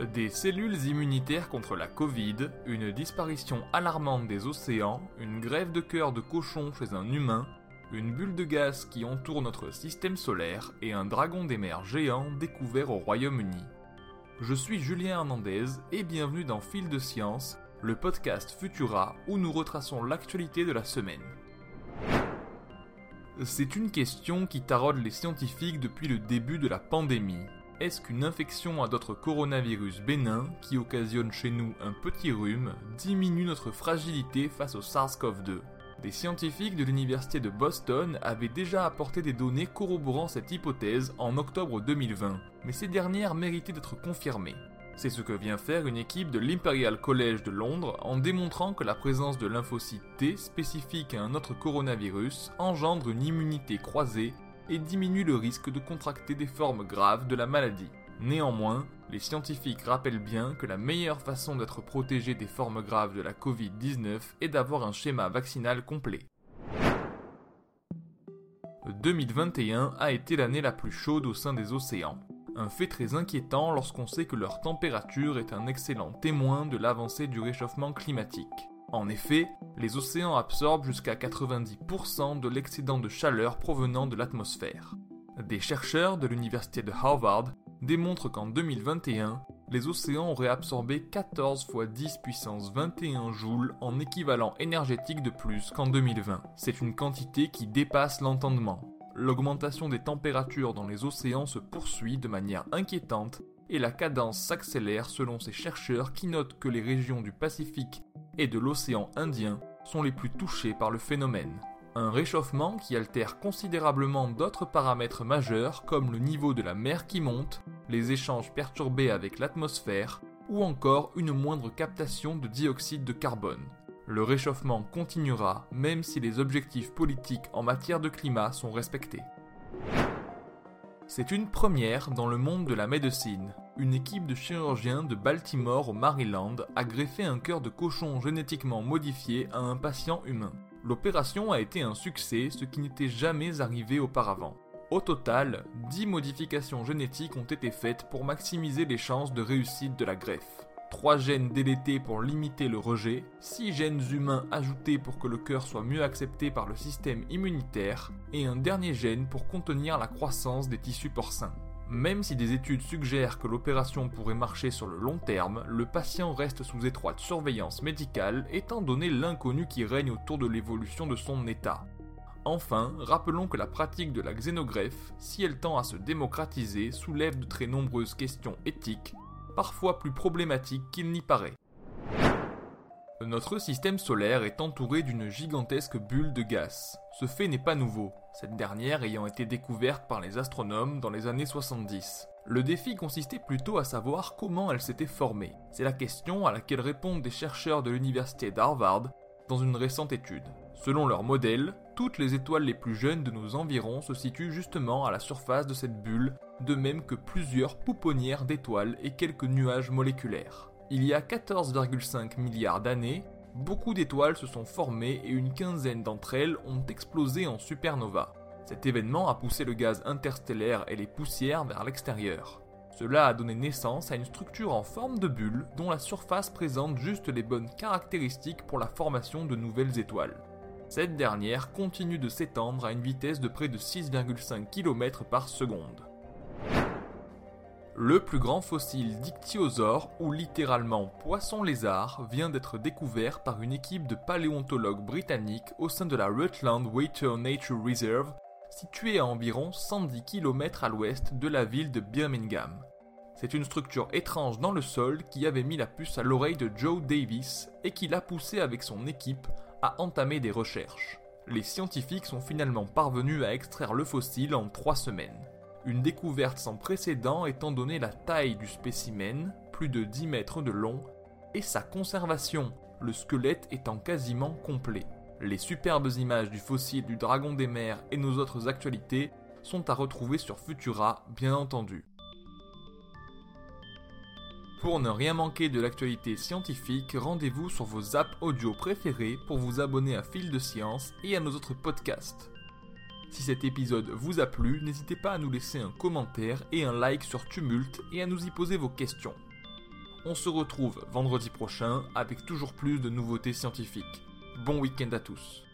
Des cellules immunitaires contre la Covid, une disparition alarmante des océans, une grève de cœur de cochon chez un humain, une bulle de gaz qui entoure notre système solaire et un dragon des mers géant découvert au Royaume-Uni. Je suis Julien Hernandez et bienvenue dans Fil de Science, le podcast Futura où nous retraçons l'actualité de la semaine. C'est une question qui taraude les scientifiques depuis le début de la pandémie. Est-ce qu'une infection à d'autres coronavirus bénins, qui occasionne chez nous un petit rhume, diminue notre fragilité face au SARS-CoV-2 Des scientifiques de l'université de Boston avaient déjà apporté des données corroborant cette hypothèse en octobre 2020, mais ces dernières méritaient d'être confirmées. C'est ce que vient faire une équipe de l'Imperial College de Londres en démontrant que la présence de lymphocytes T spécifique à un autre coronavirus engendre une immunité croisée et diminue le risque de contracter des formes graves de la maladie. Néanmoins, les scientifiques rappellent bien que la meilleure façon d'être protégé des formes graves de la Covid-19 est d'avoir un schéma vaccinal complet. 2021 a été l'année la plus chaude au sein des océans. Un fait très inquiétant lorsqu'on sait que leur température est un excellent témoin de l'avancée du réchauffement climatique. En effet, les océans absorbent jusqu'à 90% de l'excédent de chaleur provenant de l'atmosphère. Des chercheurs de l'université de Harvard démontrent qu'en 2021, les océans auraient absorbé 14 fois 10 puissance 21 joules en équivalent énergétique de plus qu'en 2020. C'est une quantité qui dépasse l'entendement l'augmentation des températures dans les océans se poursuit de manière inquiétante et la cadence s'accélère selon ces chercheurs qui notent que les régions du Pacifique et de l'océan Indien sont les plus touchées par le phénomène. Un réchauffement qui altère considérablement d'autres paramètres majeurs comme le niveau de la mer qui monte, les échanges perturbés avec l'atmosphère ou encore une moindre captation de dioxyde de carbone. Le réchauffement continuera même si les objectifs politiques en matière de climat sont respectés. C'est une première dans le monde de la médecine. Une équipe de chirurgiens de Baltimore au Maryland a greffé un cœur de cochon génétiquement modifié à un patient humain. L'opération a été un succès, ce qui n'était jamais arrivé auparavant. Au total, 10 modifications génétiques ont été faites pour maximiser les chances de réussite de la greffe. 3 gènes délétés pour limiter le rejet, 6 gènes humains ajoutés pour que le cœur soit mieux accepté par le système immunitaire, et un dernier gène pour contenir la croissance des tissus porcins. Même si des études suggèrent que l'opération pourrait marcher sur le long terme, le patient reste sous étroite surveillance médicale étant donné l'inconnu qui règne autour de l'évolution de son état. Enfin, rappelons que la pratique de la xénogreffe, si elle tend à se démocratiser, soulève de très nombreuses questions éthiques, parfois plus problématique qu'il n'y paraît. Notre système solaire est entouré d'une gigantesque bulle de gaz. Ce fait n'est pas nouveau, cette dernière ayant été découverte par les astronomes dans les années 70. Le défi consistait plutôt à savoir comment elle s'était formée. C'est la question à laquelle répondent des chercheurs de l'université d'Harvard dans une récente étude. Selon leur modèle, toutes les étoiles les plus jeunes de nos environs se situent justement à la surface de cette bulle, de même que plusieurs pouponnières d'étoiles et quelques nuages moléculaires. Il y a 14,5 milliards d'années, beaucoup d'étoiles se sont formées et une quinzaine d'entre elles ont explosé en supernova. Cet événement a poussé le gaz interstellaire et les poussières vers l'extérieur. Cela a donné naissance à une structure en forme de bulle dont la surface présente juste les bonnes caractéristiques pour la formation de nouvelles étoiles. Cette dernière continue de s'étendre à une vitesse de près de 6,5 km par seconde. Le plus grand fossile d'ichthyosaure, ou littéralement poisson-lézard, vient d'être découvert par une équipe de paléontologues britanniques au sein de la Rutland Water Nature Reserve, située à environ 110 km à l'ouest de la ville de Birmingham. C'est une structure étrange dans le sol qui avait mis la puce à l'oreille de Joe Davis et qui l'a poussé avec son équipe a entamé des recherches. Les scientifiques sont finalement parvenus à extraire le fossile en trois semaines. Une découverte sans précédent étant donné la taille du spécimen, plus de 10 mètres de long, et sa conservation, le squelette étant quasiment complet. Les superbes images du fossile du dragon des mers et nos autres actualités sont à retrouver sur Futura, bien entendu. Pour ne rien manquer de l'actualité scientifique, rendez-vous sur vos apps audio préférés pour vous abonner à Fil de Science et à nos autres podcasts. Si cet épisode vous a plu, n'hésitez pas à nous laisser un commentaire et un like sur Tumult et à nous y poser vos questions. on se retrouve vendredi prochain avec toujours plus de nouveautés scientifiques. Bon week-end à tous.